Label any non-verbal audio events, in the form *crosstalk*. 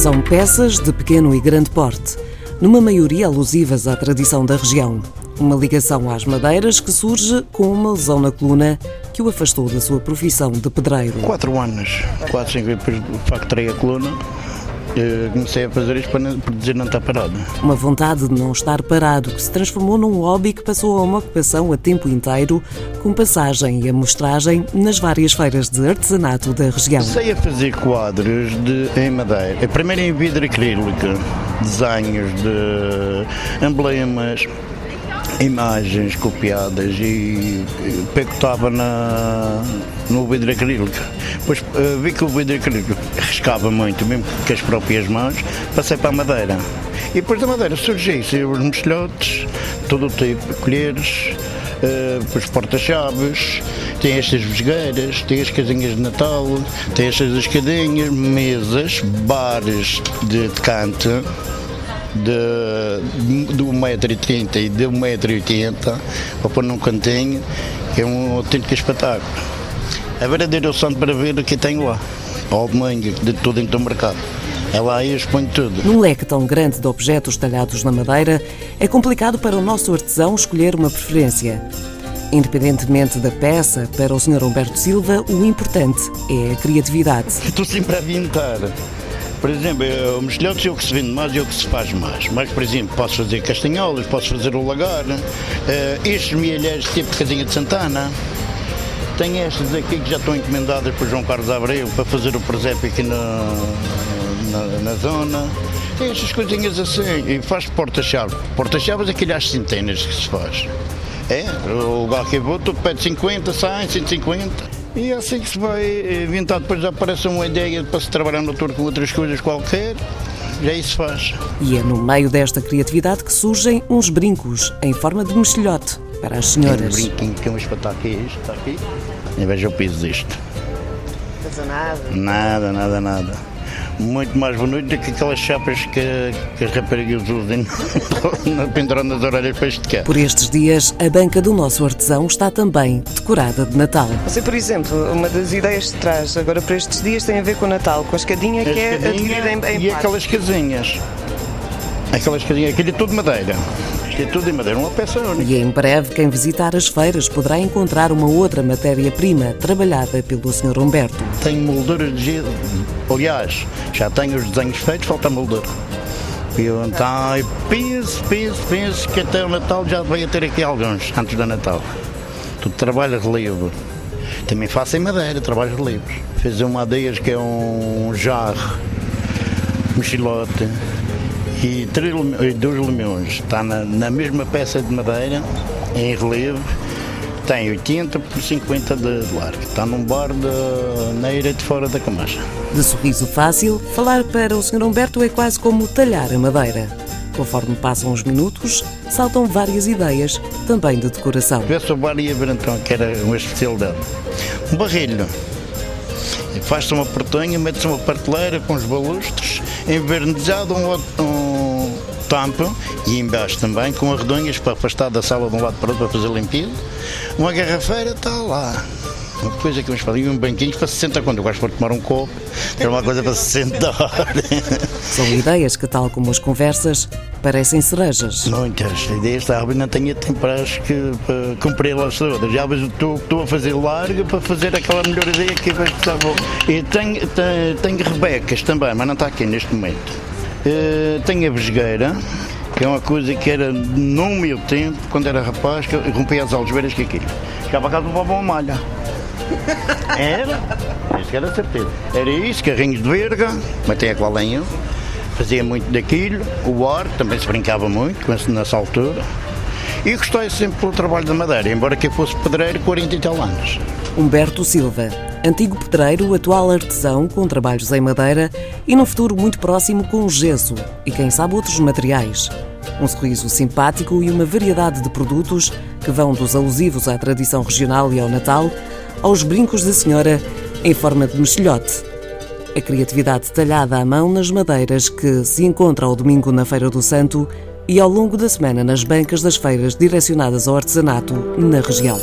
São peças de pequeno e grande porte, numa maioria alusivas à tradição da região. Uma ligação às madeiras que surge com uma lesão na coluna que o afastou da sua profissão de pedreiro. Quatro anos, quatro, cinco depois facturei a coluna. Eu comecei a fazer isto para não- para dizer não estar parado. Uma vontade de não estar parado que se transformou num hobby que passou a uma ocupação a tempo inteiro, com passagem e amostragem nas várias feiras de artesanato da região. Comecei a fazer quadros de, em madeira. Primeiro em vidro acrílico, desenhos de emblemas, imagens copiadas e pecotava na, no vidro acrílico. Depois eh, vi que o vidro acrílico riscava muito, mesmo com as próprias mãos, passei para a madeira. E depois da madeira surgiu os mexilhotes, todo o tipo, colheres, eh, depois porta-chaves, tem estas vesgueiras, tem as casinhas de Natal, tem estas escadinhas, mesas, bares de decante, de, de 1,30m e de 1,80m para pôr num cantinho, é um autêntico espetáculo. A verdadeira opção para ver o que tenho lá, ao domingo, de tudo dentro do mercado. É lá e exponho tudo. Num leque tão grande de objetos talhados na madeira, é complicado para o nosso artesão escolher uma preferência. Independentemente da peça, para o Sr. Humberto Silva, o importante é a criatividade. Estou sempre a inventar. Por exemplo, eh, o mexilhotes é o que se vende mais e é o que se faz mais. Mas, por exemplo, posso fazer castanholas, posso fazer o lagar, eh, estes mielheiros tipo casinha de Santana. Tem estas aqui que já estão encomendadas por João Carlos Abreu para fazer o presépio aqui na, na, na zona. Tem estas coisinhas assim. E faz porta-chaves. Porta-chaves é aquele às centenas que se faz. É, o lugar que eu vou, tu pede 50, 100, 150. E é assim que se vai inventar. Depois já aparece uma ideia para se trabalhar no tour com outras coisas qualquer. Já isso faz. E é no meio desta criatividade que surgem uns brincos em forma de mexilhote para as Tem um senhoras. brinquinho que é um espetáculo é isto, está aqui. E veja o piso disto. Artesanato. Nada, nada, nada. Muito mais bonito do que aquelas chapas que, que as raparigas usam *laughs* na pendurada nas orelhas para este cá. Por estes dias, a banca do nosso artesão está também decorada de Natal. Você, por exemplo, uma das ideias que traz agora para estes dias tem a ver com o Natal, com a escadinha que é adquirida em, em e parte. aquelas casinhas. Aquelas casinhas, aquilo é tudo de madeira. Isto é tudo de madeira, uma peça única. E em breve, quem visitar as feiras poderá encontrar uma outra matéria-prima trabalhada pelo Sr. Humberto. Tenho molduras de gelo. Aliás, já tenho os desenhos feitos, falta a moldura. E eu então, penso, penso, penso que até o Natal já vai ter aqui alguns, antes do Natal. Tudo trabalho relevo. Também faço em madeira, trabalho relevos. Fiz uma delas que é um jarro, mochilote e três, e dois lemões. Está na, na mesma peça de madeira, em relevo. Tem 80 por 50 de largo. Está num bar de, na ilha de fora da Camacha. De sorriso fácil, falar para o Sr. Humberto é quase como talhar a madeira. Conforme passam os minutos, saltam várias ideias, também de decoração. Tivesse o bar ia ver então que era uma especialidade. Um barrilho. E Faz-se uma portonha, mete-se uma prateleira com os balustres, envernizado um, um tampo e embaixo também com arredonhas para afastar da sala de um lado para o outro para fazer limpeza. Uma garrafeira está lá. Uma coisa que vamos fazer, e um banquinho para se sentar quando eu gosto de tomar um copo, ter uma coisa para se sentar. São ideias que, tal como as conversas, parecem cerejas. Muitas ideias, sabe? Não tenho tempo para, as que, para cumpri-las todas. Já mas estou, estou a fazer larga para fazer aquela melhor ideia que vai estar bom. E tenho, tenho, tenho rebecas também, mas não está aqui neste momento. Eh, tenho a vesgueira, que é uma coisa que era no meu tempo, quando era rapaz, que eu rompia as algebeiras que aquilo. Chegava a casa levava uma malha. Era, isso era certeza. Era isso, carrinhos de verga, matei a lenho, fazia muito daquilo, o ar, também se brincava muito nessa altura. E gostei sempre pelo trabalho da madeira, embora que eu fosse pedreiro 40 e tal anos. Humberto Silva, antigo pedreiro, atual artesão com trabalhos em madeira e num futuro muito próximo com gesso e quem sabe outros materiais. Um sorriso simpático e uma variedade de produtos que vão dos alusivos à tradição regional e ao Natal aos brincos de senhora em forma de mexilhote. A criatividade talhada à mão nas madeiras que se encontra ao domingo na Feira do Santo e ao longo da semana nas bancas das feiras direcionadas ao artesanato na região.